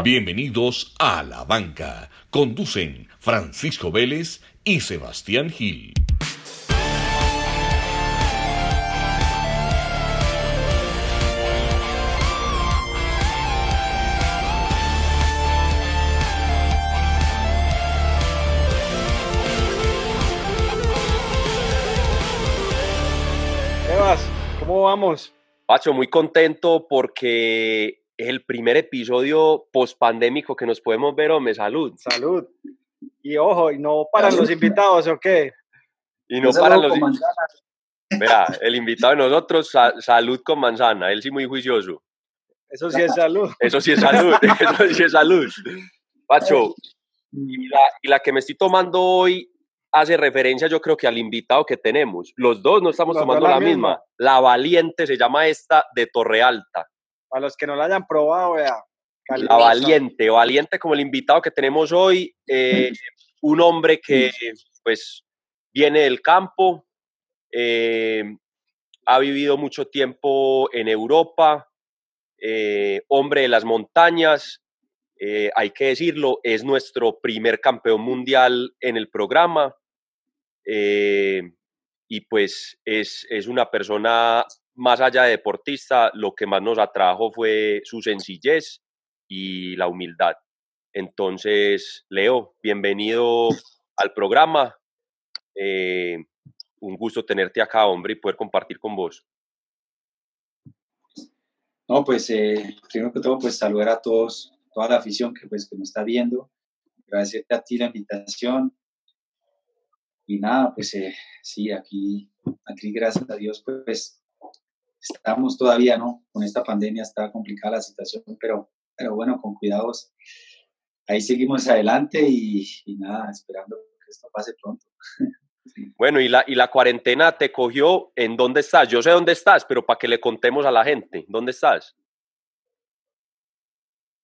Bienvenidos a La Banca. Conducen Francisco Vélez y Sebastián Gil. ¿cómo vamos? Pacho, muy contento porque es el primer episodio post-pandémico que nos podemos ver, hombre, salud. Salud. Y ojo, y no para los invitados, ¿o qué? Y no para los... Mira, el invitado de nosotros, sa- salud con manzana, él sí muy juicioso. Eso sí es salud. Eso sí es salud, eso sí es salud. Pacho, y la, y la que me estoy tomando hoy hace referencia yo creo que al invitado que tenemos. Los dos no estamos tomando la la misma. misma. La Valiente se llama esta de Torre Alta. Para los que no la hayan probado, vea. La. Valiente, Valiente como el invitado que tenemos hoy, eh, un hombre que pues viene del campo, eh, ha vivido mucho tiempo en Europa, eh, hombre de las montañas, hay que decirlo, es nuestro primer campeón mundial en el programa y pues es, es una persona más allá de deportista, lo que más nos atrajo fue su sencillez y la humildad. Entonces, Leo, bienvenido al programa. Eh, un gusto tenerte acá, hombre, y poder compartir con vos. No, pues eh, primero que todo, pues saludar a todos, toda la afición que pues que nos está viendo. Agradecerte a ti la invitación. Y nada, pues eh, sí, aquí, aquí gracias a Dios, pues estamos todavía, ¿no? Con esta pandemia está complicada la situación, pero, pero bueno, con cuidados. Ahí seguimos adelante y, y nada, esperando que esto pase pronto. Bueno, y la, y la cuarentena te cogió en dónde estás. Yo sé dónde estás, pero para que le contemos a la gente, ¿dónde estás?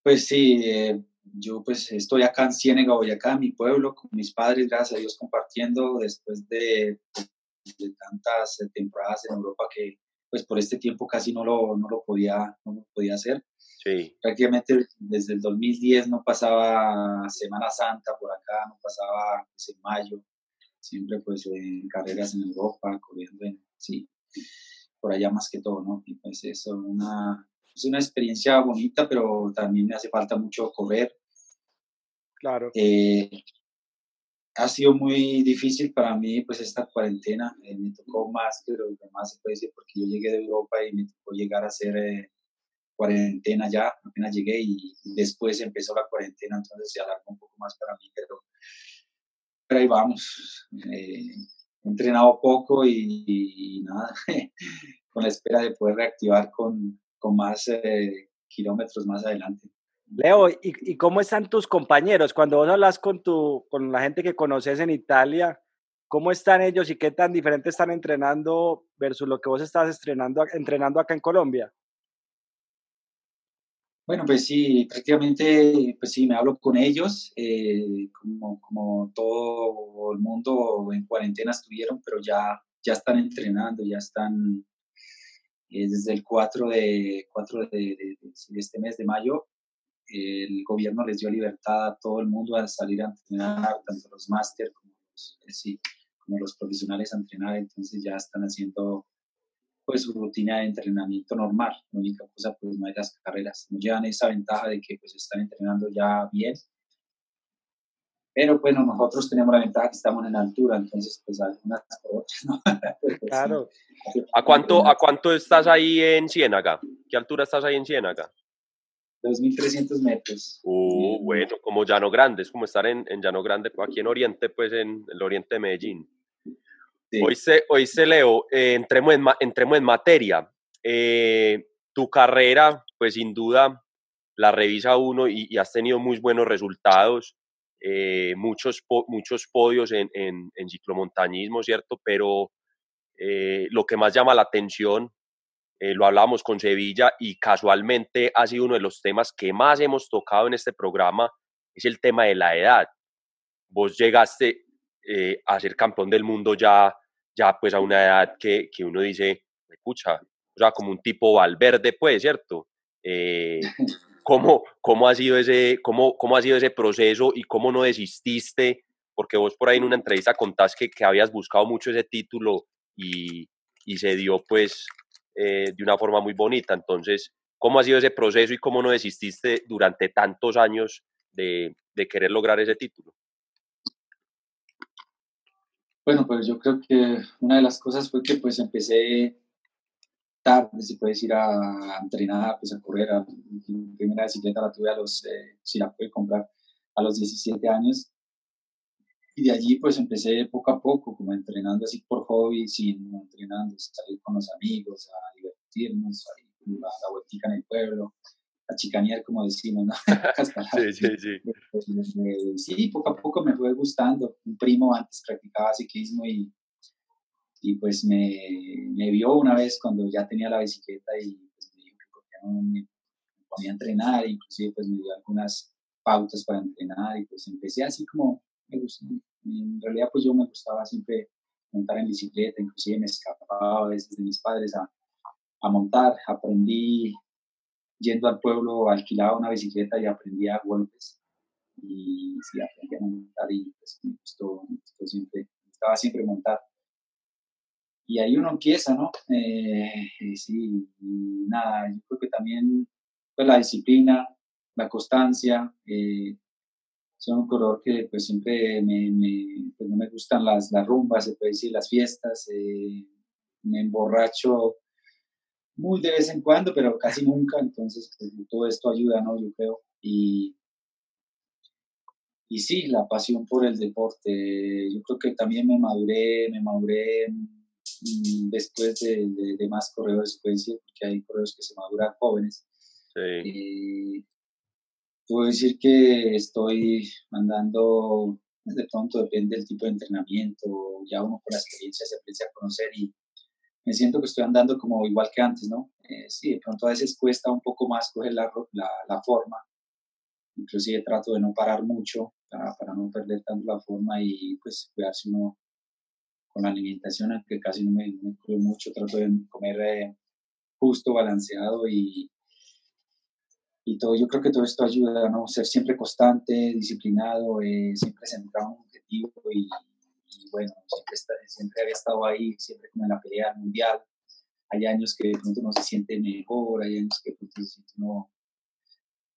Pues sí, eh, yo pues estoy acá en Ciénega, Boyacá, mi pueblo, con mis padres, gracias a Dios, compartiendo después de, de tantas temporadas en Europa que pues por este tiempo casi no lo, no lo, podía, no lo podía hacer. Sí, Prácticamente desde el 2010 no pasaba Semana Santa por acá, no pasaba pues, en mayo, siempre pues en carreras en Europa, corriendo en, sí, por allá más que todo, ¿no? Y pues eso, una, es una experiencia bonita, pero también me hace falta mucho correr. Claro. Eh, ha sido muy difícil para mí, pues, esta cuarentena. Eh, me tocó más que lo demás, se puede decir, porque yo llegué de Europa y me tocó llegar a hacer eh, cuarentena ya, apenas llegué y, y después empezó la cuarentena, entonces se alargó un poco más para mí, pero, pero ahí vamos. Eh, he entrenado poco y, y nada, con la espera de poder reactivar con, con más kilómetros más adelante. Leo, ¿y, ¿y cómo están tus compañeros? Cuando vos hablas con, tu, con la gente que conoces en Italia, ¿cómo están ellos y qué tan diferente están entrenando versus lo que vos estás estrenando, entrenando acá en Colombia? Bueno, pues sí, prácticamente, pues sí, me hablo con ellos, eh, como, como todo el mundo en cuarentena estuvieron, pero ya, ya están entrenando, ya están eh, desde el 4 de, 4 de, de, de este mes de mayo, el gobierno les dio libertad a todo el mundo a salir a entrenar, tanto los máster como los, eh, sí, como los profesionales a entrenar, entonces ya están haciendo pues su rutina de entrenamiento normal. La única cosa, pues no hay las carreras. No llevan esa ventaja de que pues están entrenando ya bien. Pero bueno, nosotros tenemos la ventaja que estamos en altura, entonces pues algunas por otras, ¿no? Pero, pues, Claro. sí. ¿A cuánto, ¿A cuánto estás ahí en Ciénaga? ¿Qué altura estás ahí en Ciénaga? 2.300 metros. Uh, bueno, como Llano Grande, es como estar en, en Llano Grande, aquí en Oriente, pues en el Oriente de Medellín. Sí. Hoy se, hoy se Leo, eh, entremos, en, entremos en materia. Eh, tu carrera, pues sin duda, la revisa uno y, y has tenido muy buenos resultados, eh, muchos, po- muchos podios en, en, en ciclomontañismo, ¿cierto? Pero eh, lo que más llama la atención, eh, lo hablábamos con Sevilla y casualmente ha sido uno de los temas que más hemos tocado en este programa, es el tema de la edad. Vos llegaste eh, a ser campeón del mundo ya, ya pues a una edad que, que uno dice, escucha, o sea, como un tipo Valverde, pues, ¿cierto? Eh, ¿cómo, ¿cómo ha sido ese, cómo, cómo ha sido ese proceso y cómo no desististe? Porque vos por ahí en una entrevista contás que, que habías buscado mucho ese título y, y se dio pues eh, de una forma muy bonita. Entonces, ¿cómo ha sido ese proceso y cómo no desististe durante tantos años de, querer lograr ese título? Bueno, pues yo creo que una de las cosas fue que pues empecé tarde, se puede decir, a entrenar, pues a correr. A, mi primera bicicleta la tuve a los, eh, si la pude comprar, a los 17 años. Y de allí pues empecé poco a poco, como entrenando así por hobby, sin entrenando, salir con los amigos, a divertirnos, a la, la vueltica en el pueblo, a chicanear, como decimos, ¿no? sí, sí, sí. sí, poco a poco me fue gustando. Un primo antes practicaba ciclismo y, y pues me, me vio una vez cuando ya tenía la bicicleta y pues me dijo que no me, ponía a entrenar, inclusive pues me dio algunas pautas para entrenar y pues empecé así como me gustó. En realidad pues yo me gustaba siempre montar en bicicleta, inclusive me escapaba a veces de mis padres a, a montar, aprendí yendo al pueblo, alquilaba una bicicleta y aprendía a golpes. Y sí, aprendí a montar y pues, me, gustó, me gustó siempre, me gustaba siempre montar. Y ahí uno empieza, ¿no? Eh, sí, y nada, yo creo que también pues, la disciplina, la constancia, eh, son un color que pues siempre me, me pues, no me gustan las, las rumbas, se puede decir, las fiestas, eh, me emborracho muy de vez en cuando, pero casi nunca, entonces pues, todo esto ayuda, ¿no? Yo creo. Y, y sí, la pasión por el deporte, yo creo que también me maduré, me maduré mm, después de, de, más corredores, puede decir, porque hay corredores que se maduran jóvenes. Sí. puedo decir que estoy andando, de pronto depende del tipo de entrenamiento, ya uno con la experiencia se aprecia a conocer y me siento que estoy andando como igual que antes, ¿no? Eh, sí, de pronto a veces cuesta un poco más coger la, la, forma, inclusive trato de no parar mucho para, para, no perder tanto la forma y pues cuidarse uno con la alimentación, aunque casi no me, me cuido mucho, trato de comer eh, justo, balanceado y, y todo. Yo creo que todo esto ayuda, ¿no? Ser siempre constante, disciplinado, eh, siempre centrado en un objetivo y, y bueno, siempre, siempre había estado ahí, siempre como en la pelea mundial. Hay años que de pronto uno se siente mejor, hay años que de pronto se siente uno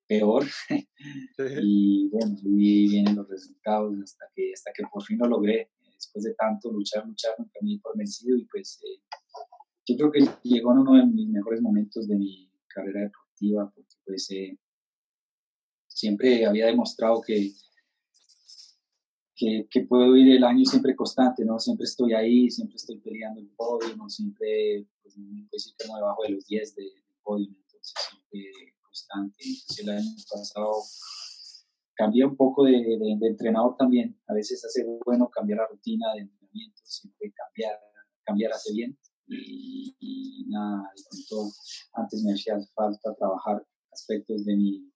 peor. y bueno, y vienen los resultados hasta que, hasta que por fin lo logré. Después de tanto luchar, luchar, nunca me por vencido y pues eh, yo creo que llegó en uno de mis mejores momentos de mi carrera deportiva porque pues eh, siempre había demostrado que que, puedo ir el año siempre constante, ¿no? Siempre estoy ahí, siempre estoy peleando el podio, ¿no? Siempre, pues, decir que no debajo de los 10 del de podio, entonces siempre constante. Entonces el año pasado cambié un poco de, de, entrenador también. A veces hace bueno cambiar la rutina de entrenamiento, siempre cambiar, cambiar hace bien. Y, y nada, de pronto antes me hacía falta trabajar aspectos de mi,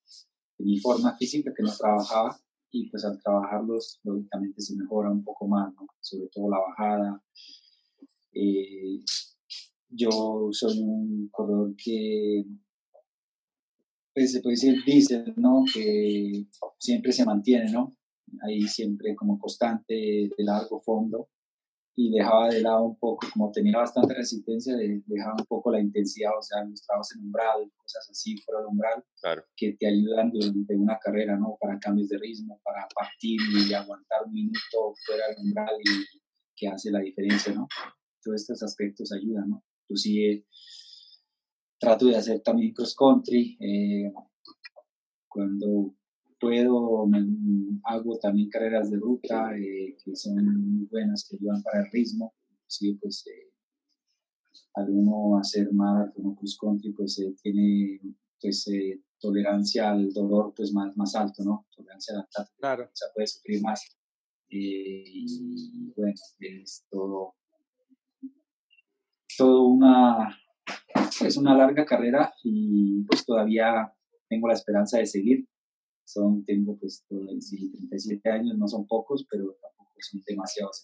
de mi forma física que no trabajaba y pues al trabajarlos lógicamente se mejora un poco más, sobre todo la bajada. Eh, yo soy un corredor que pues, se puede decir dice, ¿no? Que siempre se mantiene, ¿no? Ahí siempre como constante de largo fondo y dejaba de lado un poco, como tenía bastante resistencia, dejaba un poco la intensidad, o sea, los trabajos en umbral, cosas así fuera del umbral, que te ayudan durante una carrera, ¿no? Para cambios de ritmo, para partir y aguantar un minuto fuera del umbral y que hace la diferencia, ¿no? Todos estos aspectos ayudan, ¿no? Inclusive trato de hacer también cross country, eh, cuando puedo, me, hago también carreras de ruta eh, que son muy buenas, que ayudan para el ritmo. Sí, pues eh, al uno hacer maratón o cross country, pues eh, tiene pues tolerancia al dolor pues más, más alto, ¿no? Tolerancia a la claro. o sea, puede sufrir más. y bueno, es todo, todo una, es una larga carrera y pues todavía tengo la esperanza de seguir son, tengo pues 37 años, no son pocos, pero tampoco son demasiados,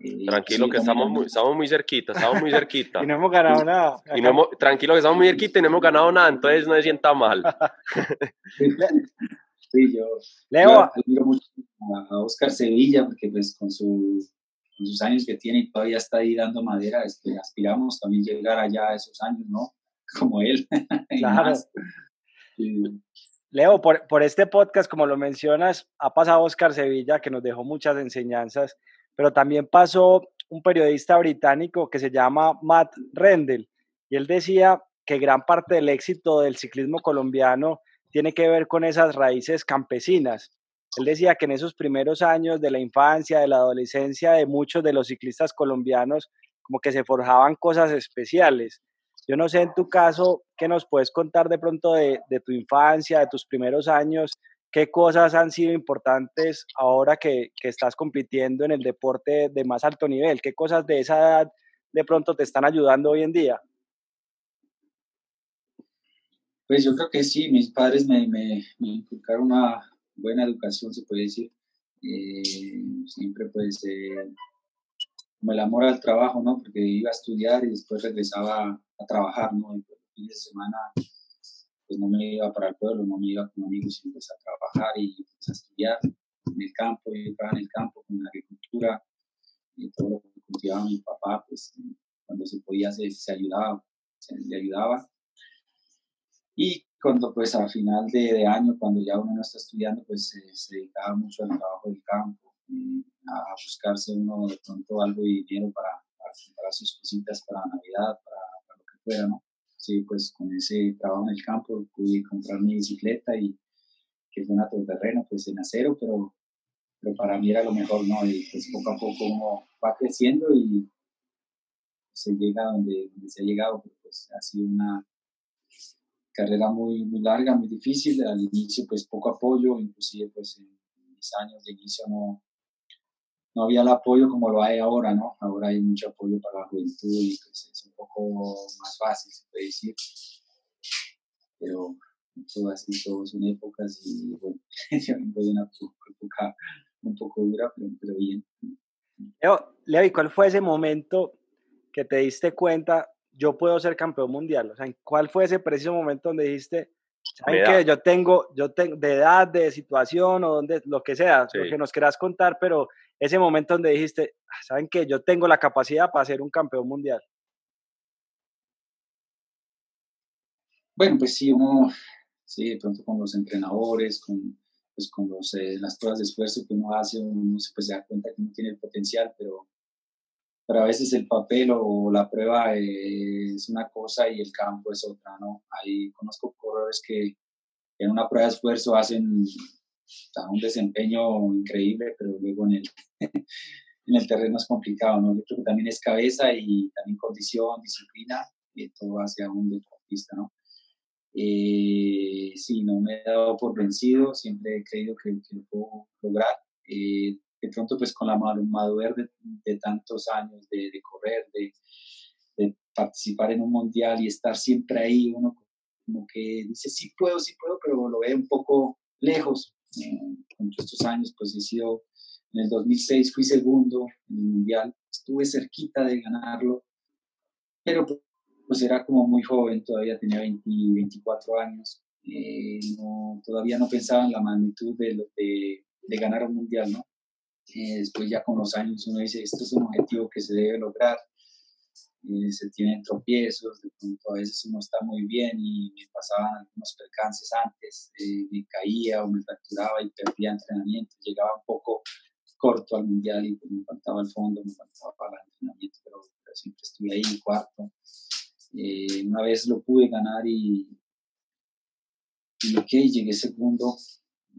Eh, tranquilo que estamos muy, estamos muy cerquita, estamos muy cerquita. y no hemos ganado nada. Y no tranquilo que estamos muy cerquita y no hemos ganado nada, entonces no se sienta mal. sí, yo, Leo. admiro mucho a Oscar Sevilla porque pues con, su, con sus años que tiene y todavía está ahí dando madera, este, aspiramos también llegar allá a esos años, ¿no? Como él. Claro. Leo, por, por, este podcast, como lo mencionas, ha pasado Oscar Sevilla, que nos dejó muchas enseñanzas, pero también pasó un periodista británico que se llama Matt Rendell, y él decía que gran parte del éxito del ciclismo colombiano tiene que ver con esas raíces campesinas. Él decía que en esos primeros años de la infancia, de la adolescencia de muchos de los ciclistas colombianos, como que se forjaban cosas especiales. Yo no sé en tu caso, ¿qué nos puedes contar de pronto de, tu infancia, de tus primeros años? ¿Qué cosas han sido importantes ahora que, estás compitiendo en el deporte de más alto nivel? ¿Qué cosas de esa edad de pronto te están ayudando hoy en día? Pues yo creo que sí, mis padres me, me, inculcaron una buena educación, se puede decir. Eh, siempre pues eh, como el amor al trabajo, ¿no? Porque iba a estudiar y después regresaba a trabajar, ¿no? Y pues, fin de semana, pues no me iba para el pueblo, no me iba con amigos, sino pues a trabajar y pues, a estudiar en el campo, yo estaba en el campo con la agricultura y todo lo que cultivaba mi papá, pues cuando se podía se, se ayudaba, se le ayudaba. Y cuando pues a final de, de, año, cuando ya uno no está estudiando, pues se dedicaba mucho al trabajo del campo, a buscarse uno de pronto algo de dinero para, para sus cositas para Navidad, para, fuera. Sí, pues con ese trabajo en el campo pude comprar mi bicicleta y que fue una todoterreno, pues en acero, pero, para mí era lo mejor, ¿no? Y pues poco a poco va creciendo y se llega donde, donde se ha llegado, pues ha sido una carrera muy, muy larga, muy difícil, al inicio pues poco apoyo, inclusive pues en mis años de inicio no, no había el apoyo como lo hay ahora, ¿no? Ahora hay mucho apoyo para la juventud y pues es un poco más fácil, se puede decir. Pero todo así, todo son épocas y bueno, yo vengo de una época un poco dura, pero, pero bien. Leo, Leo, ¿y cuál fue ese momento que te diste cuenta, yo puedo ser campeón mundial? O sea, ¿cuál fue ese preciso momento donde dijiste, ¿saben qué? Yo tengo, yo tengo, de edad, de situación o donde, lo que sea, lo que nos quieras contar, pero ese momento donde dijiste, ah, ¿saben qué? Yo tengo la capacidad para ser un campeón mundial. Bueno, pues sí, uno, sí, de pronto con los entrenadores, con, pues con los, eh, las pruebas de esfuerzo que uno hace, uno pues, se da cuenta que no tiene el potencial, pero, pero a veces el papel o la prueba eh, es una cosa y el campo es otra, ¿no? Ahí conozco corredores que en una prueba de esfuerzo hacen un desempeño increíble, pero luego en el, en el terreno es complicado, ¿no? Yo creo que también es cabeza y también condición, disciplina, y todo hacia un deportista, ¿no? Eh, sí, no me he dado por vencido, siempre he creído que, lo puedo lograr. Eh, de pronto, pues con la madurez de, de tantos años de, de correr, de, de, participar en un mundial y estar siempre ahí, uno como que dice, sí puedo, sí puedo, pero lo ve un poco lejos con estos años, pues he sido, en el 2006 fui segundo en el Mundial, estuve cerquita de ganarlo, pero pues era como muy joven, todavía tenía 20, 24 años, eh, todavía no pensaba en la magnitud de, de, de ganar un Mundial, ¿no? Eh, después ya con los años uno dice, esto es un objetivo que se debe lograr, eh, se tienen tropiezos, de pronto a veces uno está muy bien y me pasaban algunos percances antes, eh, me caía o me fracturaba y perdía entrenamiento, llegaba un poco corto al mundial y pues me faltaba el fondo, me faltaba para el entrenamiento, pero, siempre estuve ahí cuarto. Eh, una vez lo pude ganar y, y ok, llegué segundo,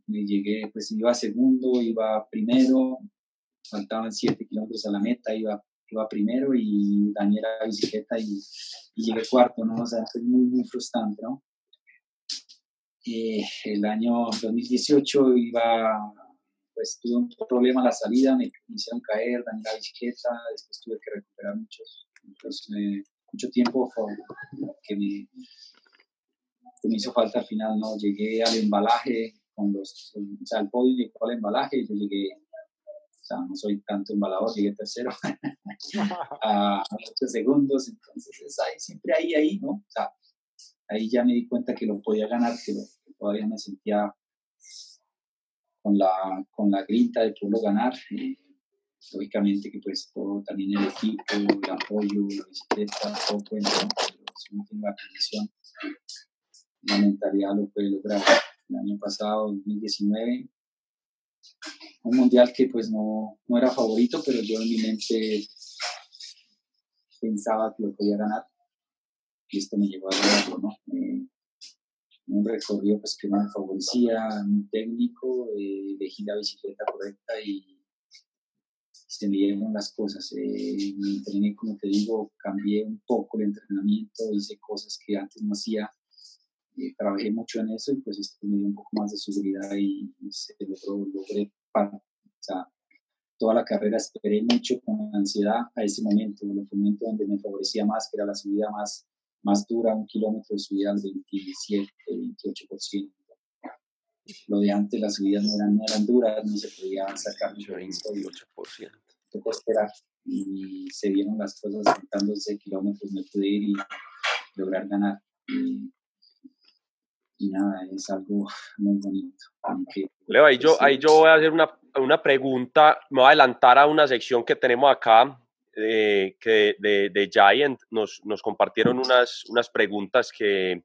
llegué, pues iba segundo, iba primero, faltaban siete kilómetros a la meta, iba iba primero y dañé la bicicleta y, llegué cuarto, ¿no? O sea, fue muy, muy frustrante, ¿no? Eh, el año 2018 iba, pues tuve un problema a la salida, me, hicieron caer, dañé la bicicleta, después tuve que recuperar muchos, eh, mucho tiempo que me, que me hizo falta al final, ¿no? Llegué al embalaje, con los, o sea, el podio llegó al embalaje y yo llegué sea, no soy tanto embalador, llegué tercero a 8 segundos, entonces es ahí, siempre ahí, ahí, ¿no? O sea, ahí ya me di cuenta que lo podía ganar, que, todavía me sentía con la, con la grinta de poderlo ganar. Eh, lógicamente que pues todo, también el equipo, el apoyo, la bicicleta, todo cuenta, pero si uno tiene la condición, la mentalidad lo puede lograr. El año pasado, 2019, un mundial que pues no, no era favorito, pero yo en mi mente pensaba que lo podía ganar y esto me llevó a ganarlo, ¿no? Un recorrido pues que me favorecía, muy técnico, eh, elegí la bicicleta correcta y se me dieron las cosas. Eh, me entrené, como te digo, cambié un poco el entrenamiento, hice cosas que antes no hacía, eh, trabajé mucho en eso y pues esto me dio un poco más de seguridad y, se logró, logré, o sea, toda la carrera esperé mucho con ansiedad a ese momento, el momento donde me favorecía más, que era la subida más, más dura, un kilómetro de subida al 27, 28%. Lo de antes, las subidas no eran, no eran duras, no se podía sacar mucho 28%. Tocó esperar y se vieron las cosas faltando kilómetros, me pude ir y lograr ganar. Y, nada, es algo muy bonito. Leo, ahí yo, ahí yo voy a hacer una, una pregunta, me voy a adelantar a una sección que tenemos acá, eh, que de, de, Giant nos, nos compartieron unas, unas preguntas que,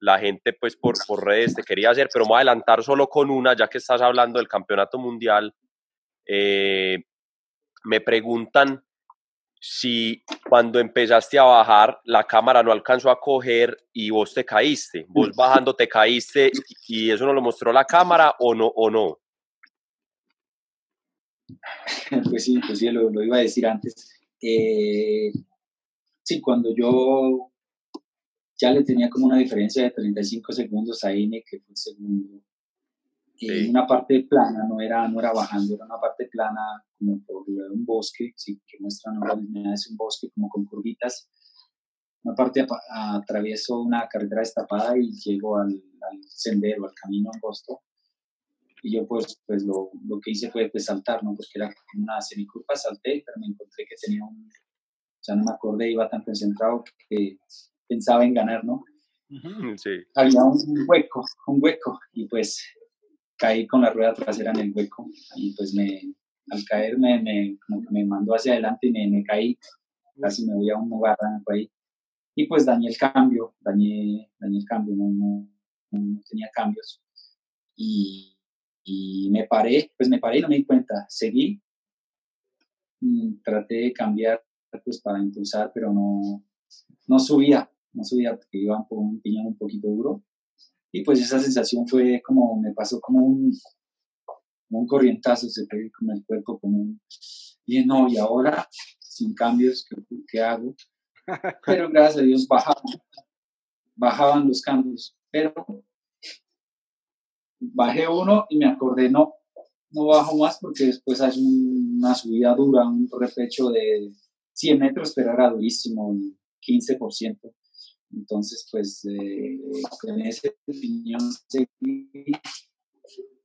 la gente pues por, por redes te quería hacer, pero me voy a adelantar solo con una, ya que estás hablando del campeonato mundial. Eh, me preguntan si cuando empezaste a bajar la cámara no alcanzó a coger y vos te caíste, vos bajando te caíste y eso no lo mostró la cámara o no o no. Pues sí, pues sí, lo, iba a decir antes. Eh, sí, cuando yo ya le tenía como una diferencia de 35 segundos a Ine, que fue el segundo. En una parte plana, no era, no era bajando, era una parte plana como por un bosque, sí, que muestran ahora es un bosque como con curvitas. Una parte atravieso una carretera destapada y llego al, al sendero, al camino angosto. Y yo pues, pues lo, lo que hice fue pues, saltar, ¿no? Porque era una semicurva, salté, pero me encontré que tenía un... Sea, no me acordé, iba tan concentrado que pensaba en ganar, ¿no? Sí. Había un hueco, un hueco, y pues caí con la rueda trasera en el hueco, y pues me, al caer me, me, me mandó hacia adelante y me, me caí, casi me voy a un barranco ahí, y pues dañé el cambio, dañé, dañé el cambio, no, no, tenía cambios, y, y, me paré, pues me paré y no me di cuenta, seguí, mm, traté de cambiar pues para impulsar, pero no, no subía, no subía porque iba por un piñón un poquito duro. Y pues esa sensación fue como, me pasó como un, un corrientazo, se fue con el cuerpo como un, y no, y ahora, sin cambios, ¿qué, qué hago? Pero gracias a Dios bajaban, bajaban los cambios, pero bajé uno y me acordé, no, no bajo más porque después hay una subida dura, un repecho de 100 metros, pero era durísimo, 15%. Entonces, pues, eh, en ese opinión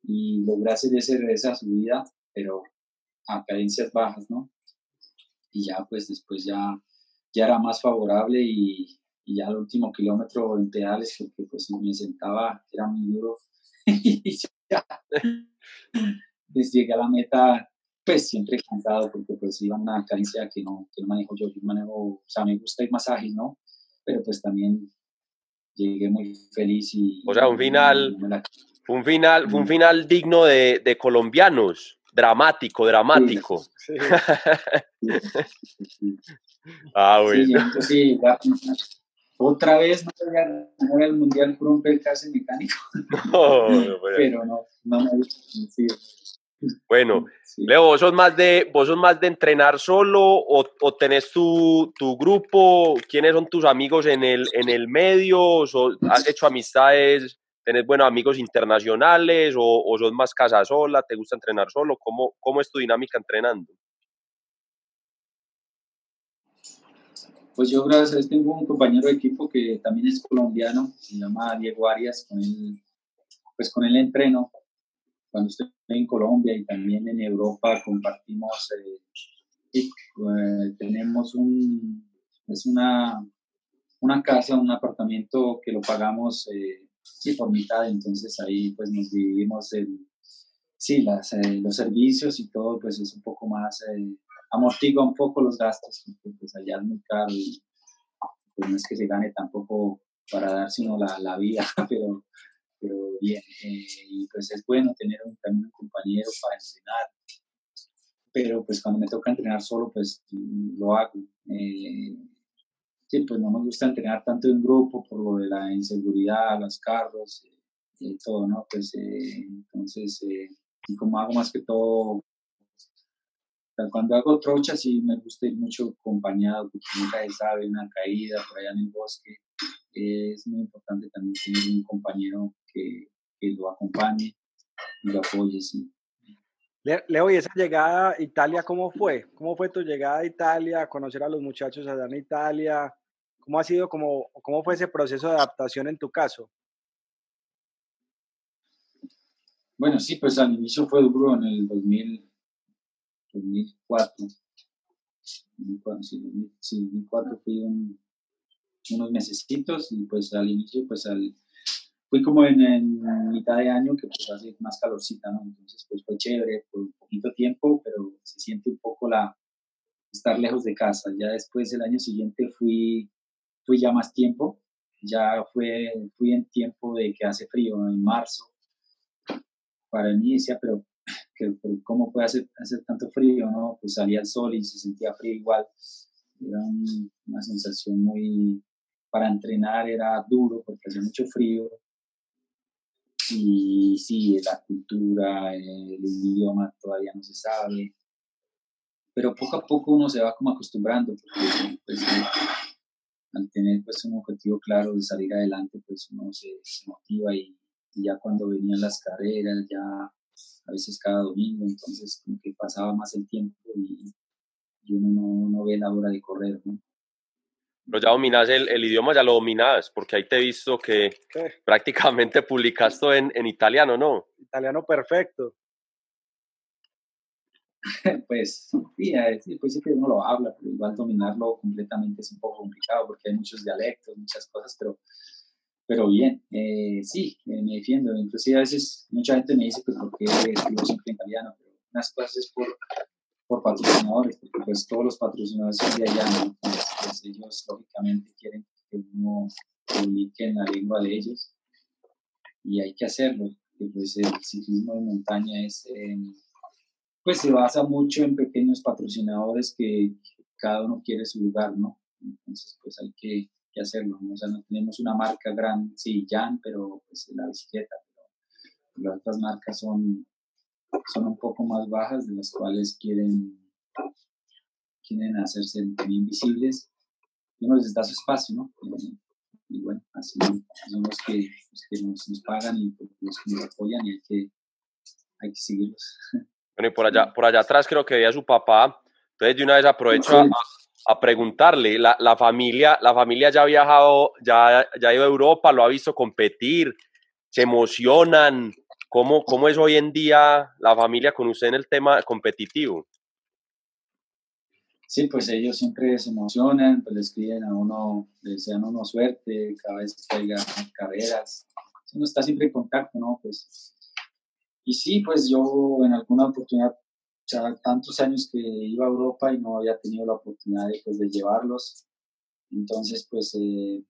y logré hacer ese, esa subida, pero a cadencias bajas, ¿no? Y ya, pues, después ya, ya era más favorable y, y ya el último kilómetro en pedales, porque pues me sentaba, era muy duro, y ya, pues, llegué a la meta, pues siempre cansado, porque pues iba una cadencia que no, que no manejo yo, yo manejo, o sea, me gusta ir más ágil, ¿no? Pero pues también llegué muy feliz y... O sea, un final, un final, un final digno de, de colombianos, dramático, dramático. Sí, ah, bueno. Sí, otra vez no voy a ganar el mundial por un percance mecánico. pero no, no me sí. Bueno, Leo, ¿vos sos, más de, ¿vos sos más de entrenar solo o, o tenés tu, tu, grupo? ¿Quiénes son tus amigos en el, en el medio? ¿Has hecho amistades? ¿Tenés buenos amigos internacionales o, o sos más casa sola? ¿Te gusta entrenar solo? ¿Cómo, ¿Cómo es tu dinámica entrenando? Pues yo, gracias a Dios, tengo un compañero de equipo que también es colombiano, se llama Diego Arias, con él, pues con él entreno cuando estoy en Colombia y también en Europa compartimos, eh, tenemos un, es una, una casa, un apartamento que lo pagamos sí, por mitad, entonces ahí pues nos dividimos en, sí, las, los servicios y todo, pues es un poco más, amortigua un poco los gastos, porque pues allá es muy caro y pues no es que se gane tampoco para dar sino la, la vida, pero, pero bien, eh, y pues es bueno tener un, también un compañero para entrenar, pero pues cuando me toca entrenar solo, pues lo hago. Eh, sí, pues no me gusta entrenar tanto en grupo por lo de la inseguridad, los carros y eh, todo, ¿no? Pues entonces, y como hago más que todo cuando hago trocha sí me gusta ir mucho acompañado, porque nunca se sabe una caída por allá en el bosque. Es muy importante también tener un compañero que, que lo acompañe y lo apoye, sí. Leo, ¿y esa llegada a Italia cómo fue? ¿Cómo fue tu llegada a Italia, conocer a los muchachos allá en Italia? ¿Cómo ha sido, cómo, cómo fue ese proceso de adaptación en tu caso? Bueno, sí, pues al inicio fue duro en el 2000, 2004. 2004, sí, 2004 fui unos mesecitos y pues al inicio, pues al, fui como en, mitad de año que pues hace más calorcita, ¿no? Entonces pues fue chévere por un poquito tiempo, pero se siente un poco la estar lejos de casa. Ya después el año siguiente fui, fui ya más tiempo, ya fue, fui en tiempo de que hace frío, en marzo. Para mí decía, pero que cómo puede hacer, hacer tanto frío, ¿no? Pues salía el sol y se sentía frío igual. Era una sensación muy, para entrenar era duro porque hacía mucho frío. Y sí, la cultura, el idioma todavía no se sabe. Pero poco a poco uno se va como acostumbrando, porque pues, al tener pues un objetivo claro de salir adelante, pues uno se, motiva y, ya cuando venían las carreras, ya a veces cada domingo, entonces como que pasaba más el tiempo y, uno no, ve la hora de correr. Pero ya dominas el, el, idioma, ya lo dominas, porque ahí te he visto que prácticamente publicaste en, en italiano, ¿no? Italiano perfecto. pues sí, pues sí que uno lo habla, pero igual dominarlo completamente es un poco complicado porque hay muchos dialectos, muchas cosas, pero pero bien, eh, sí, me defiendo. Inclusive a veces mucha gente me dice, pues, ¿por qué escribo siempre en italiano? Pero unas cosas es por, por patrocinadores, porque pues todos los patrocinadores son de allá, ¿no? Pues, ellos lógicamente quieren que uno publique en la lengua de ellos y hay que hacerlo, porque pues el ciclismo de montaña es, eh, pues se basa mucho en pequeños patrocinadores que cada uno quiere su lugar, ¿no? Entonces, pues hay que hacerlo. ¿no? O sea, no tenemos una marca grande, sí, Jan, pero pues la bicicleta, pero las otras marcas son, son un poco más bajas, de las cuales quieren, quieren hacerse también visibles y uno les da su espacio, ¿no? y bueno, así son los que, que nos, nos, pagan y pues, los que nos apoyan y hay que, hay que seguirlos. Bueno, y por allá, por allá atrás creo que veía a su papá, entonces de una vez aprovecho a, a preguntarle, la, la, familia, la familia ya ha viajado, ya, ya ha ido a Europa, lo ha visto competir, se emocionan, ¿cómo, cómo es hoy en día la familia con usted en el tema competitivo? Sí, pues ellos siempre se emocionan, pues le escriben a uno, le desean a uno suerte cada vez que haya carreras. Uno está siempre en contacto, ¿no? Pues, y sí, pues yo en alguna oportunidad ya tantos años que iba a Europa y no había tenido la oportunidad de, pues, de llevarlos. Entonces, pues, eh,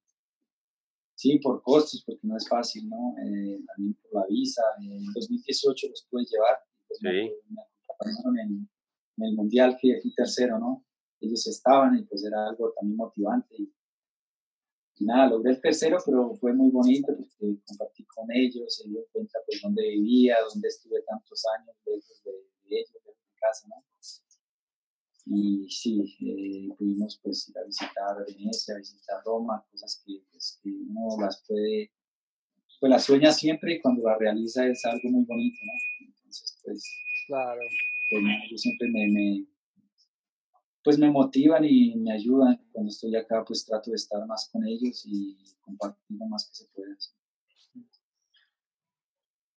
sí, por costos, porque no es fácil, ¿no? Eh, también por la visa. En 2018 los pude llevar. Pues, sí. me, acompañaron en, el Mundial, que fui tercero, ¿no? Ellos estaban y pues era algo también motivante. Y, nada, logré el tercero, pero fue muy bonito porque compartí con ellos, se dio cuenta pues dónde vivía, dónde estuve tantos años lejos de, de ellos, casa, ¿no? Y sí, eh, pudimos pues ir a visitar Venecia, a visitar Roma, cosas que, pues, que uno las puede, pues las sueña siempre y cuando la realiza es algo muy bonito, ¿no? Entonces, pues, claro. Pues, yo siempre me, me, pues me motivan y me ayudan. Cuando estoy acá, pues trato de estar más con ellos y compartir lo más que se pueda.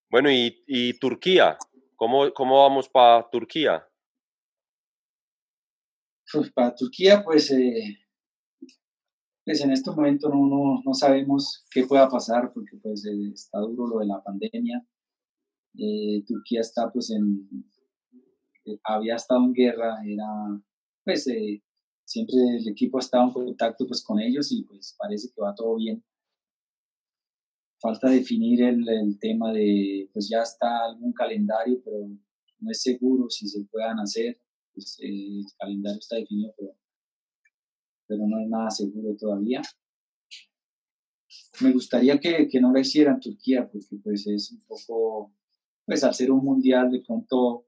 Bueno, y, y Turquía, ¿cómo, cómo vamos para Turquía? Pues para Turquía, pues, eh, pues en este momento no, no, no, sabemos qué pueda pasar porque pues eh, está duro lo de la pandemia. Eh, Turquía está pues en, había estado en guerra, era pues siempre el equipo ha estado en contacto pues con ellos y pues parece que va todo bien. Falta definir el, el tema de, pues ya está algún calendario, pero no es seguro si se puedan hacer pues, el calendario está definido, pero, pero no es nada seguro todavía. Me gustaría que, que no lo hicieran Turquía, porque pues es un poco, pues al ser un mundial, de pronto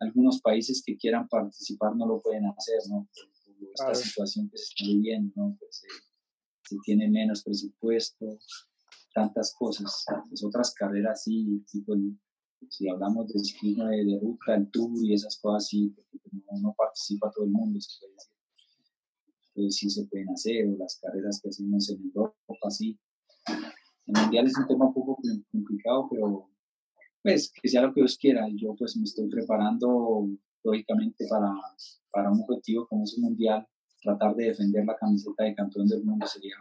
algunos países que quieran participar no lo pueden hacer, ¿no? Por, esta situación que se está viviendo, ¿no? Pues eh, se tiene menos presupuesto, tantas cosas. Pues otras carreras sí, tipo el, si hablamos de ciclismo de, ruta, el tour y esas cosas, sí, no, participa todo el mundo, se puede decir. Entonces sí se pueden hacer, o las carreras que hacemos en Europa, así. El mundial es un tema un poco complicado, pero pues que sea lo que Dios quiera. Yo pues me estoy preparando lógicamente para, para un objetivo como es un mundial. Tratar de defender la camiseta de campeón del mundo sería,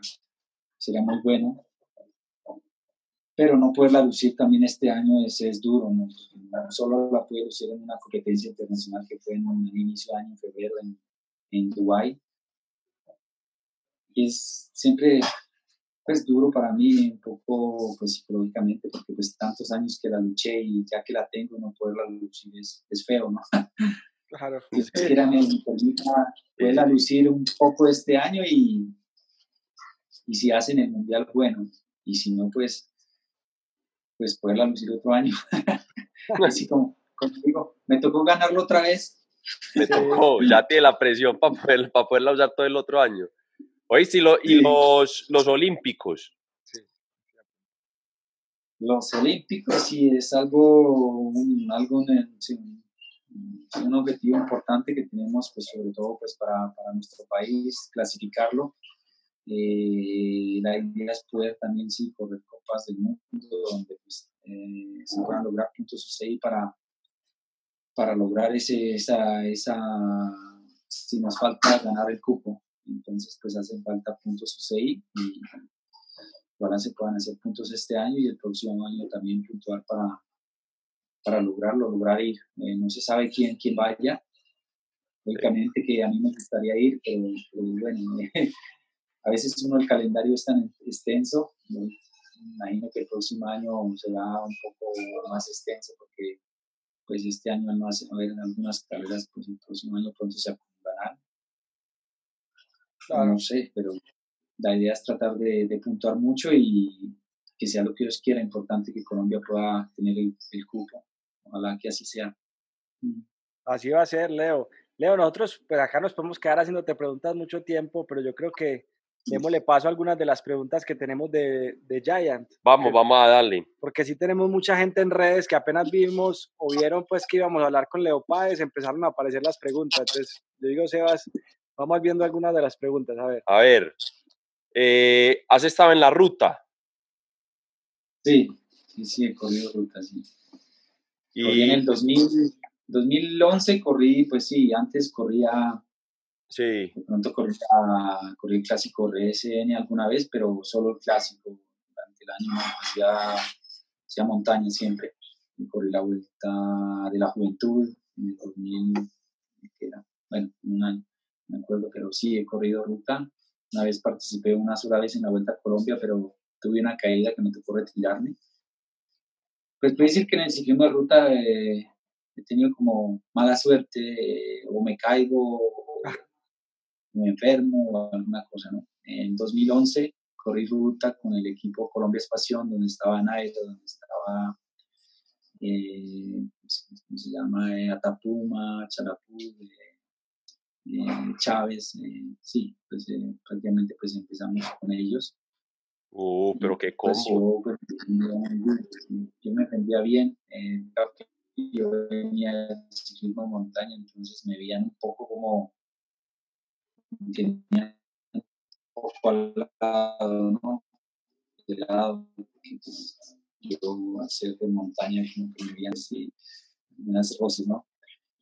sería muy bueno pero no poderla lucir también este año es, es duro. Solo la pude lucir en una competencia internacional que fue en el inicio de año, en febrero, en, en Dubái. Y es siempre pues duro para mí, un poco pues psicológicamente, porque pues tantos años que la luché y ya que la tengo, no poderla lucir es, es feo, ¿no? Claro. Dios quiera me permita poderla lucir un poco este año y, y si hacen el mundial, bueno, y si no, pues pues poderla lucir otro año. Así como contigo, me tocó ganarlo otra vez. Me tocó, ya tiene la presión para poder, para poderla usar todo el otro año. Oye, sí, lo, y los, los olímpicos. Los olímpicos sí es algo, un, algo un, un, objetivo importante que tenemos, pues sobre todo pues para, para nuestro país, clasificarlo. Eh, la idea es poder también sí correr copas del mundo donde pues, eh, se puedan lograr puntos UCI para, para lograr ese, esa, esa, si nos falta ganar el cupo, entonces pues hacen falta puntos UCI y ahora se puedan hacer puntos este año y el próximo año también puntuar para, para lograrlo, lograr ir. Eh, no se sabe quién, quién vaya, lógicamente que a mí me gustaría ir, pero, pero bueno, a veces uno el calendario es tan extenso, me imagino que el próximo año será un poco más extenso porque pues este año no hace haber algunas carreras, pues el próximo año pronto se acumularán. No sé, pero la idea es tratar de, puntuar mucho y que sea lo que Dios quiera, importante que Colombia pueda tener el, el cupo. Ojalá que así sea. Mm. Así va a ser, Leo. Leo, nosotros pues acá nos podemos quedar haciéndote preguntas mucho tiempo, pero yo creo que démosle paso a algunas de las preguntas que tenemos de, de Giant. Vamos, vamos a darle. Porque sí tenemos mucha gente en redes que apenas vimos o vieron pues que íbamos a hablar con Leo Páez, empezaron a aparecer las preguntas. Entonces, yo digo, Sebas, vamos viendo algunas de las preguntas, a ver. A ver, eh, ¿has estado en la ruta? Sí, sí, sí, he corrido ruta, sí. Y en el 2000, 2011 corrí, pues sí, antes corría Sí. De pronto corrí, corrí, el clásico RSN alguna vez, pero solo el clásico. Durante el año hacía, hacía montaña siempre. Y corrí la vuelta de la juventud en el 2000, bueno, un año, me acuerdo, pero sí he corrido ruta. Una vez participé una sola vez en la Vuelta a Colombia, pero tuve una caída que me tocó retirarme. Pues puedo decir que en el ciclismo de ruta eh, he tenido como mala suerte, eh, o me caigo, me enfermo o alguna cosa, ¿no? En 2011 corrí ruta con el equipo Colombia Espación, donde estaba Nairo, donde estaba, eh, ¿cómo se llama? Eh, Atapuma, Charapú, eh, Chávez, sí, pues prácticamente pues empezamos con ellos. Uh, pero qué pues, combo. Pues, yo, me defendía bien, yo venía de ciclismo montaña, entonces me veían un poco como tenía un poco al lado, ¿no? De lado. yo hacer de montaña, como que me veían así, unas rosas, ¿no?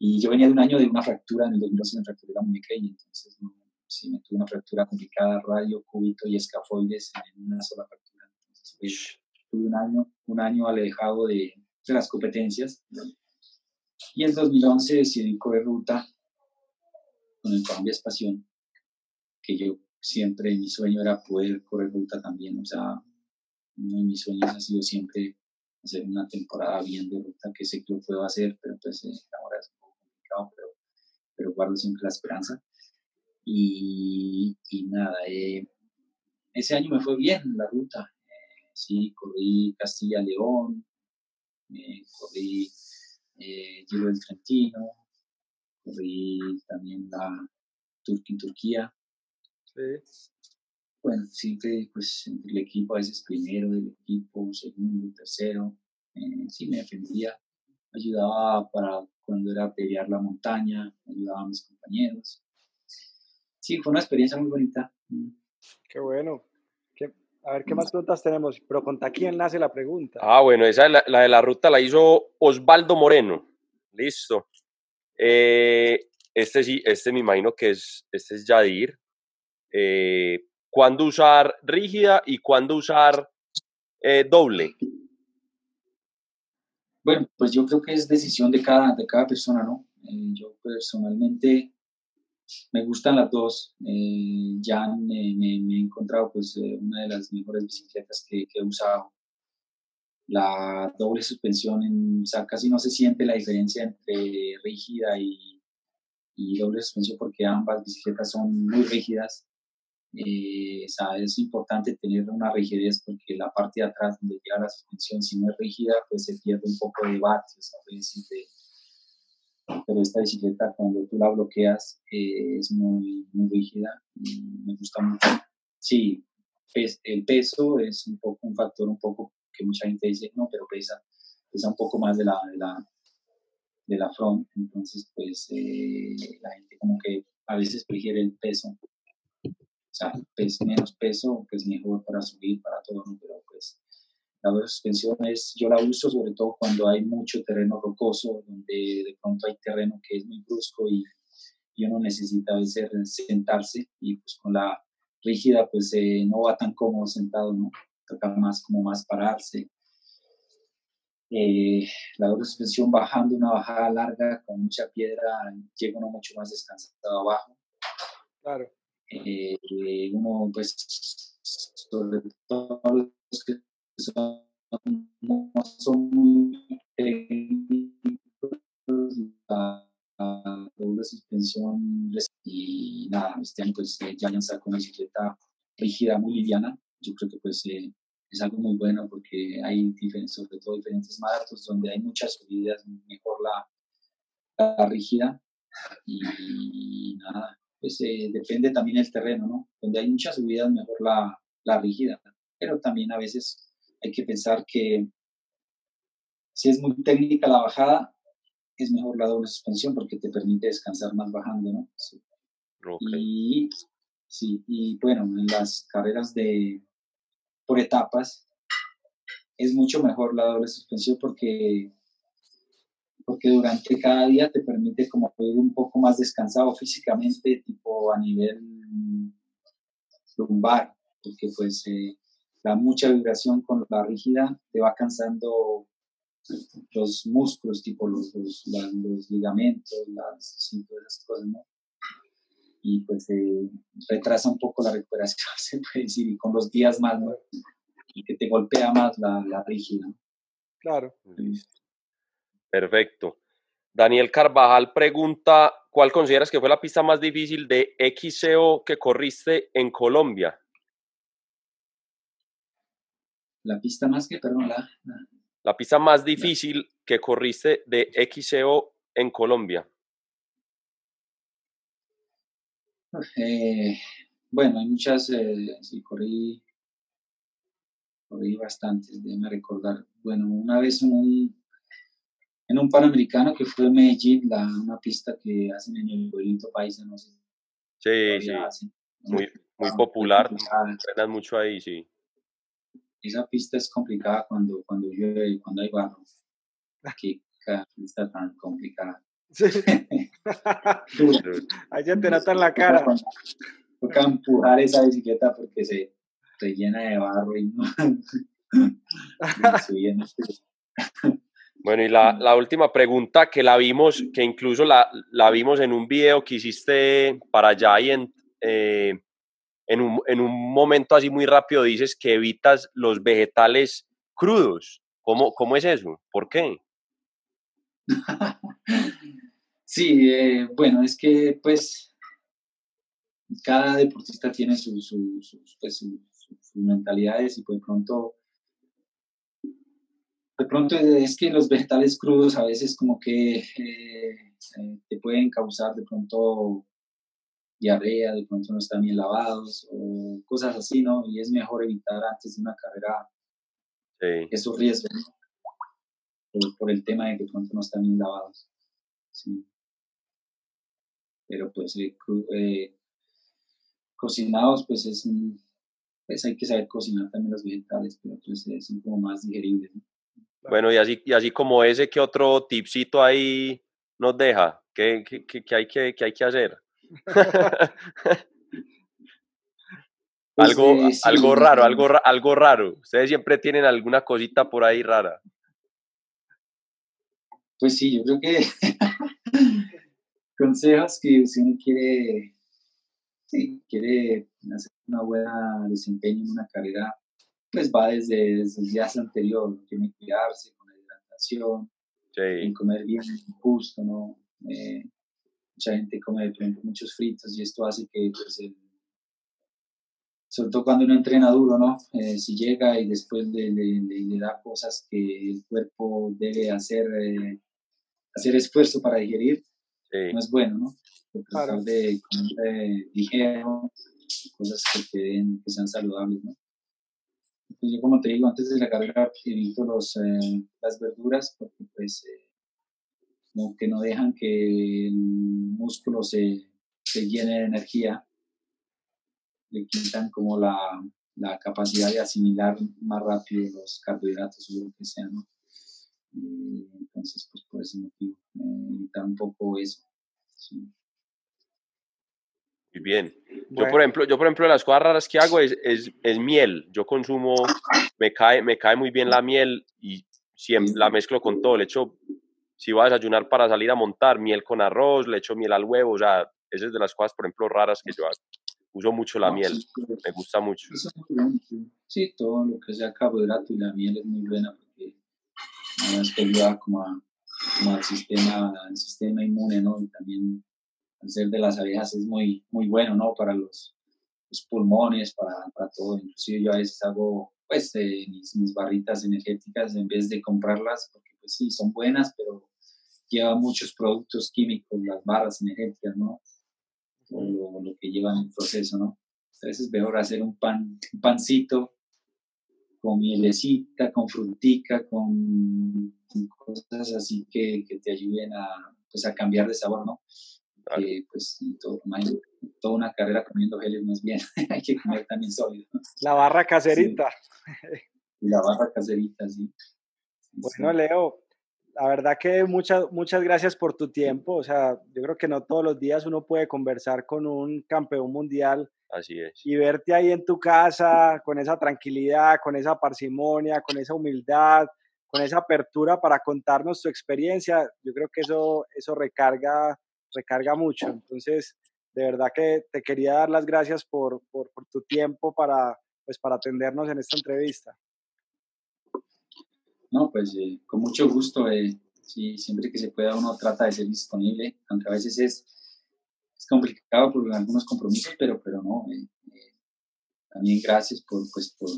Y yo venía de un año de una fractura, en el 2012 me fracturé la muñeca y entonces no, sí me tuve una fractura complicada, radio, cúbito y escafoides en una sola fractura. Entonces, tuve un año, un año alejado de, de las competencias. Y en 2011 decidí correr ruta con el Colombia Espación, que yo siempre, mi sueño era poder correr ruta también, o sea, uno de mis sueños ha sido siempre hacer una temporada bien de ruta, que sé que lo puedo hacer, pero pues eh, ahora es un poco complicado, pero, pero guardo siempre la esperanza. Y, y nada, eh, ese año me fue bien la ruta. Eh, sí, corrí Castilla-León, corrí Giro del Trentino, corrí también la Turquía, Turquía. Sí bueno, siempre pues el equipo a veces primero del equipo, segundo, tercero, eh, sí me defendía, ayudaba para cuando era pelear la montaña, ayudaba a mis compañeros. Sí, fue una experiencia muy bonita. Mm. Qué bueno. a ver, ¿qué más preguntas tenemos? Pero conta quién nace la pregunta. Ah, bueno, esa la, la de la ruta la hizo Osvaldo Moreno. Listo. Eh, este sí, este me imagino que es, este es Yadir. Eh, cuándo usar rígida y cuándo usar eh, doble? Bueno, pues yo creo que es decisión de cada, de cada persona, ¿no? Eh, yo personalmente me gustan las dos. Eh, ya me, he encontrado pues una de las mejores bicicletas que, he usado. La doble suspensión, sea, casi no se siente la diferencia entre rígida y doble suspensión porque ambas bicicletas son muy rígidas eh, es importante tener una rigidez porque la parte de atrás donde llega la suspensión, si no es rígida, pues se pierde un poco de vatios, pero esta bicicleta cuando tú la bloqueas eh, es muy, muy rígida me gusta mucho. Sí, el peso es un poco un factor un poco que mucha gente dice, no, pero pesa, pesa un poco más de la, de la, de la front, entonces pues eh, la gente como que a veces prefiere el peso o sea, menos peso, pues mejor para subir, para todo, ¿no? Pero pues la suspensión es, yo la uso sobre todo cuando hay mucho terreno rocoso, donde de pronto hay terreno que es muy brusco y, y uno necesita a veces sentarse y pues con la rígida pues eh, no va tan cómodo sentado, ¿no? Toca más como más pararse. Eh, la doble suspensión bajando una bajada larga con mucha piedra, llega uno mucho más descansado abajo. Claro eh, uno pues sobre todo los que son, no son muy técnicos, la, doble suspensión y nada, este año pues eh, ya han sacado una bicicleta rígida, muy liviana, yo creo que pues eh, es algo muy bueno porque hay diferentes, sobre todo diferentes marcos donde hay muchas subidas, mejor la, la rígida. Y nada, pues eh, depende también del terreno, ¿no? Donde hay muchas subidas, mejor la, la rígida, pero también a veces hay que pensar que si es muy técnica la bajada, es mejor la doble suspensión porque te permite descansar más bajando, ¿no? Y, sí, y bueno, en las carreras de por etapas es mucho mejor la doble suspensión porque porque durante cada día te permite como ir un poco más descansado físicamente, tipo a nivel lumbar, porque pues eh, da mucha vibración con la rígida, te va cansando los músculos, tipo los, los, los ligamentos, las, esas cosas, ¿no? Y pues eh, retrasa un poco la recuperación, se puede decir, y con los días más, ¿no? Y que te golpea más la, la rígida. Claro. Perfecto. Daniel Carvajal pregunta, ¿cuál consideras que fue la pista más difícil de XCO que corriste en Colombia? La pista más que, perdón, la... La, pista más difícil que corriste de XCO en Colombia. Eh, bueno, hay muchas, eh, sí, corrí, corrí bastantes, déjame recordar. Bueno, una vez en un, en un Panamericano que fue en Medellín, la, una pista que hacen en el pueblito país, no sé. Sí, sí. Muy, muy popular, entrenan mucho ahí, sí. esa pista es complicada cuando, cuando llueve, cuando hay barro. Qué pista tan complicada. Sí. Ahí ya te notan la cara. Toca empujar esa bicicleta porque se, se llena de barro y no. Bueno, y la, la, última pregunta que la vimos, que incluso la, la vimos en un video que hiciste para Giant, eh, en, un, en un momento así muy rápido dices que evitas los vegetales crudos. ¿Cómo, cómo es eso? ¿Por qué? sí, eh, bueno, es que pues cada deportista tiene sus, pues, sus mentalidades y pues pronto de pronto es que los vegetales crudos a veces como que eh, eh, te pueden causar de pronto diarrea, de pronto no están bien lavados o cosas así, ¿no? Y es mejor evitar antes de una carrera esos riesgos, por, el tema de que de pronto no están bien lavados. Sí. Pero pues eh, cocinados, pues es pues hay que saber cocinar también los vegetales, pero pues son como más digeribles, ¿no? Bueno, y así, y así como ese, ¿qué otro tipcito ahí nos deja? ¿Qué, qué, hay, que, hay que hacer? Pues, algo, eh, algo raro, algo, algo raro. Ustedes siempre tienen alguna cosita por ahí rara. Pues sí, yo creo que consejos que si uno quiere, sí, quiere hacer una buena desempeño en una carrera, pues va desde, desde el día anterior, tiene que cuidarse con la hidratación, sí. comer bien, justo, ¿no? Eh, mucha gente come muchos fritos y esto hace que, pues, sobre todo cuando uno entrena duro, ¿no? Eh, si llega y después le, le, da cosas que el cuerpo debe hacer, eh, hacer esfuerzo para digerir, no es bueno, ¿no? Tratar de comer ligero, cosas que, que sean saludables, ¿no? Pues yo como te digo, antes de la carrera evito los, eh, las verduras porque pues eh, como que no dejan que el músculo se, se llene de energía, le quitan como la, la, capacidad de asimilar más rápido los carbohidratos o lo que sea, ¿no? Y entonces, pues por ese motivo, eh, evitar un poco eso. Muy bien. Yo, por ejemplo, yo, por ejemplo, las cosas raras que hago es, es, es, miel. Yo consumo, me cae, me cae muy bien la miel y siempre la mezclo con todo. Le echo, si voy a desayunar para salir a montar, miel con arroz, le echo miel al huevo. O sea, esa es de las cosas, por ejemplo, raras que yo hago. Uso mucho la miel, me gusta mucho. Sí, todo lo que sea carbohidrato y la miel es muy buena porque es que ayuda como, a, como al sistema, al sistema inmune, ¿no? Y también el ser de las abejas es muy, muy bueno, ¿no? Para los, pulmones, para, para, todo. Inclusive yo a veces hago, pues, eh, mis, mis, barritas energéticas en vez de comprarlas, porque pues sí, son buenas, pero llevan muchos productos químicos, las barras energéticas, ¿no? O lo, que llevan en el proceso, ¿no? A veces es mejor hacer un pan, un pancito con mielecita, con frutica, con, cosas así que, que, te ayuden a, pues, a cambiar de sabor, ¿no? Pues todo, toda una carrera comiendo geles no es bien, hay que comer también sólido. La barra caserita. La barra caserita, sí. Bueno, Leo, la verdad que muchas, muchas gracias por tu tiempo. O sea, yo creo que no todos los días uno puede conversar con un campeón mundial. Así es. Y verte ahí en tu casa con esa tranquilidad, con esa parsimonia, con esa humildad, con esa apertura para contarnos tu experiencia. Yo creo que eso, eso recarga recarga mucho. Entonces, de verdad que te quería dar las gracias por, por, tu tiempo para, pues, para atendernos en esta entrevista. No, pues eh, con mucho gusto. Eh, sí, siempre que se pueda uno trata de ser disponible, aunque a veces es, es complicado por algunos compromisos, pero, pero no. Eh, también gracias por, pues, por,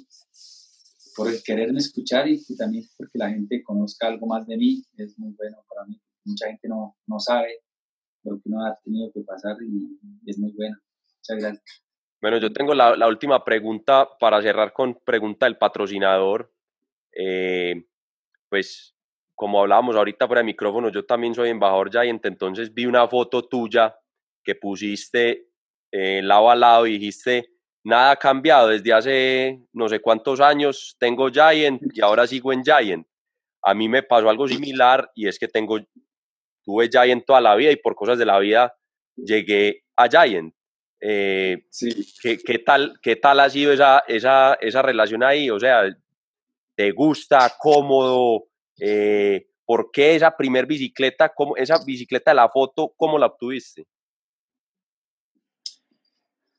por el quererme escuchar y, y, también porque la gente conozca algo más de mí. Es muy bueno para mí. Mucha gente no, no sabe lo que uno ha tenido que pasar y, es muy bueno. Muchas gracias. Bueno, yo tengo la, la última pregunta para cerrar con pregunta del patrocinador. Eh, pues como hablábamos ahorita por el micrófono, yo también soy embajador Giant, entonces vi una foto tuya que pusiste eh, lado a lado y dijiste, nada ha cambiado desde hace no sé cuántos años. Tengo Giant y ahora sigo en Giant. A mí me pasó algo similar y es que tengo, tuve Giant toda la vida y por cosas de la vida llegué a Giant. Eh, Sí. ¿qué, qué tal, ¿Qué tal ha sido esa, esa, esa relación ahí? O sea, ¿te gusta? ¿Cómodo? Eh, ¿Por qué esa primer bicicleta, cómo, esa bicicleta de la foto, cómo la obtuviste?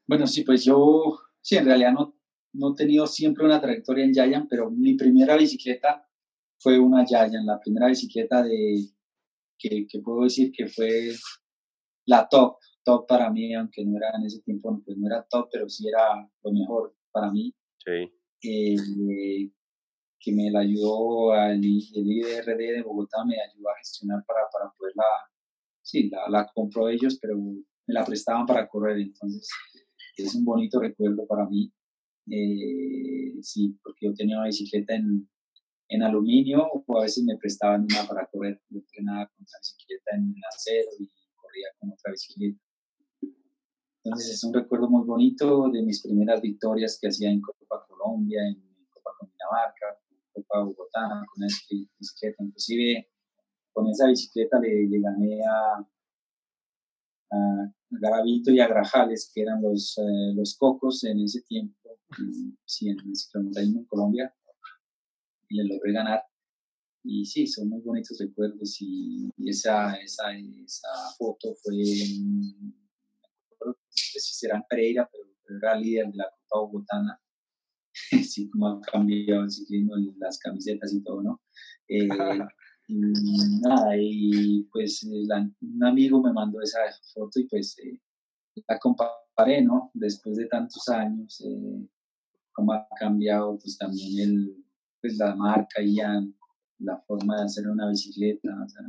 Bueno, sí, pues yo, sí, en realidad no, no he tenido siempre una trayectoria en Giant, pero mi primera bicicleta fue una Giant, la primera bicicleta de, que, que puedo decir que fue la top, top para mí, aunque no era en ese tiempo, pues no era top, pero sí era lo mejor para mí. Sí, eh, que me la ayudó el, el IDRD de Bogotá, me ayudó a gestionar para, para poderla, sí, la, la compró ellos, pero me la prestaban para correr, entonces es un bonito recuerdo para mí. Eh, sí, porque yo tenía una bicicleta en, en aluminio o a veces me prestaban una para correr. Yo entrenaba con la bicicleta en acero y corría con otra bicicleta. Entonces es un recuerdo muy bonito de mis primeras victorias que hacía en Copa Colombia, en Copa Cundinamarca, Copa Bogotá, con esa bicicleta. Inclusive con esa bicicleta le, gané a, Garavito y a Grajales, que eran los, eh, los cocos en ese tiempo, sí, en el en Colombia, y le logré ganar. Y sí, son muy bonitos recuerdos y, y esa, esa, esa foto fue, no sé si será en Pereira, pero, pero era líder de la Copa Bogotana. sí, como ha cambiado el ciclismo, las camisetas y todo, ¿no? Eh, y nada, y pues eh, la- un amigo me mandó esa foto y pues eh, la comparé, ¿no? Después de tantos años, eh, cómo ha cambiado pues también el, pues la marca y ya la forma de hacer una bicicleta, o sea,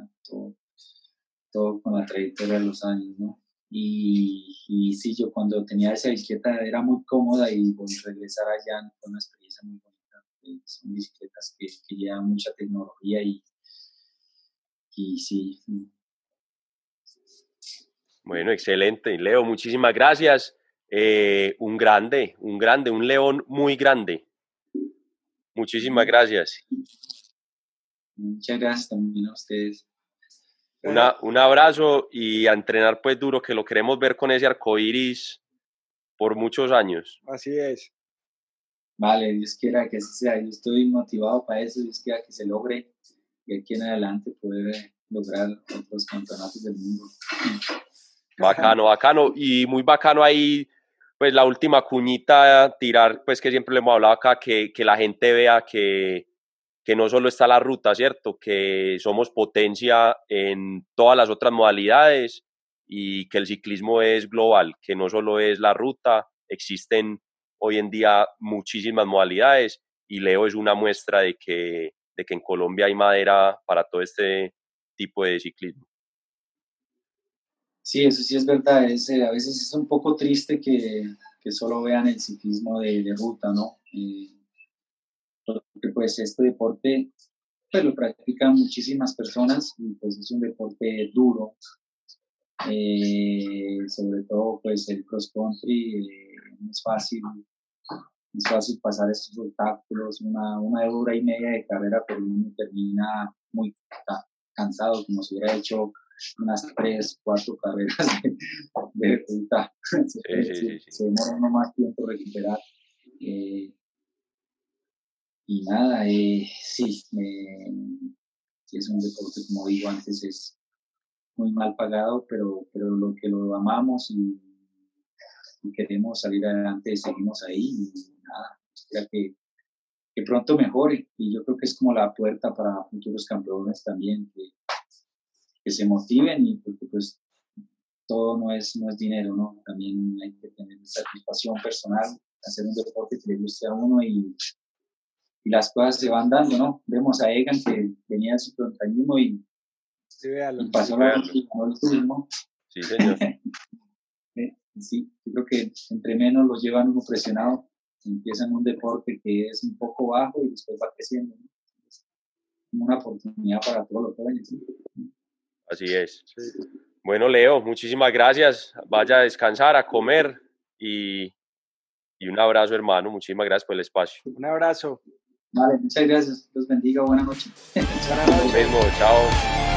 todo, con la trayectoria de los años. Y, y sí, yo cuando tenía esa bicicleta era muy cómoda y pues, regresar allá fue una experiencia muy bonita. Eh, Son bicicletas que, llevan mucha tecnología y, y sí, Bueno, excelente. Leo, muchísimas gracias. Eh, un grande, un grande, un león muy grande. Muchísimas gracias. muchas gracias también a ustedes. Una, un abrazo y a entrenar pues duro, que lo queremos ver con ese arco iris por muchos años. Así es. Vale, Dios quiera que así sea. Yo estoy motivado para eso, Dios quiera que se logre y aquí en adelante poder eh, lograr otros campeonatos del mundo. Bacano, bacano. Y muy bacano ahí, pues la última cuñita, tirar, pues que siempre le hemos hablado acá, que, que la gente vea que, que no solo está la ruta, ¿cierto? Que somos potencia en todas las otras modalidades y que el ciclismo es global, que no solo es la ruta, existen hoy en día muchísimas modalidades y Leo es una muestra de que, de que en Colombia hay madera para todo este tipo de ciclismo. Sí, eso sí es verdad. Es, eh, a veces es un poco triste que, que solo vean el ciclismo de, de ruta, ¿no? Eh, porque pues este deporte pues, lo practican muchísimas personas y pues es un deporte duro. Eh, sobre todo pues el cross country no es fácil es fácil pasar estos obstáculos una, una hora y media de carrera pero uno termina muy ca- cansado como si hubiera hecho unas tres, cuatro carreras de, de ruta. se, Sí, puede sí, sí. se demora uno más tiempo recuperar. Eh, y nada, eh, sí, eh, sí, es un deporte, como digo antes, es muy mal pagado, pero, pero lo que lo amamos y, y queremos salir adelante, seguimos ahí y nada, espera que, que pronto mejore. Y yo creo que es como la puerta para futuros campeones también, que, que se motiven y porque pues todo no es, no es dinero, ¿no? También hay que tener satisfacción personal, hacer un deporte que le guste a uno y, y las cosas se van dando, ¿no? Vemos a Egan que venía del ciclomontañismo y, Sí, véalo. y pasó sí, la y ganó el turismo. Sí, señor. Sí, yo creo que entre menos lo llevan uno presionado, empiezan un deporte que es un poco bajo y después va creciendo. ¿no? Una oportunidad para todos los jóvenes. ¿sí? Así es. Sí. Bueno, Leo, muchísimas gracias. Vaya a descansar, a comer y y un abrazo, hermano. Muchísimas gracias por el espacio. Un abrazo. Vale, muchas gracias. Los bendiga. Buenas noches. Buenas noches. Lo mismo, chao.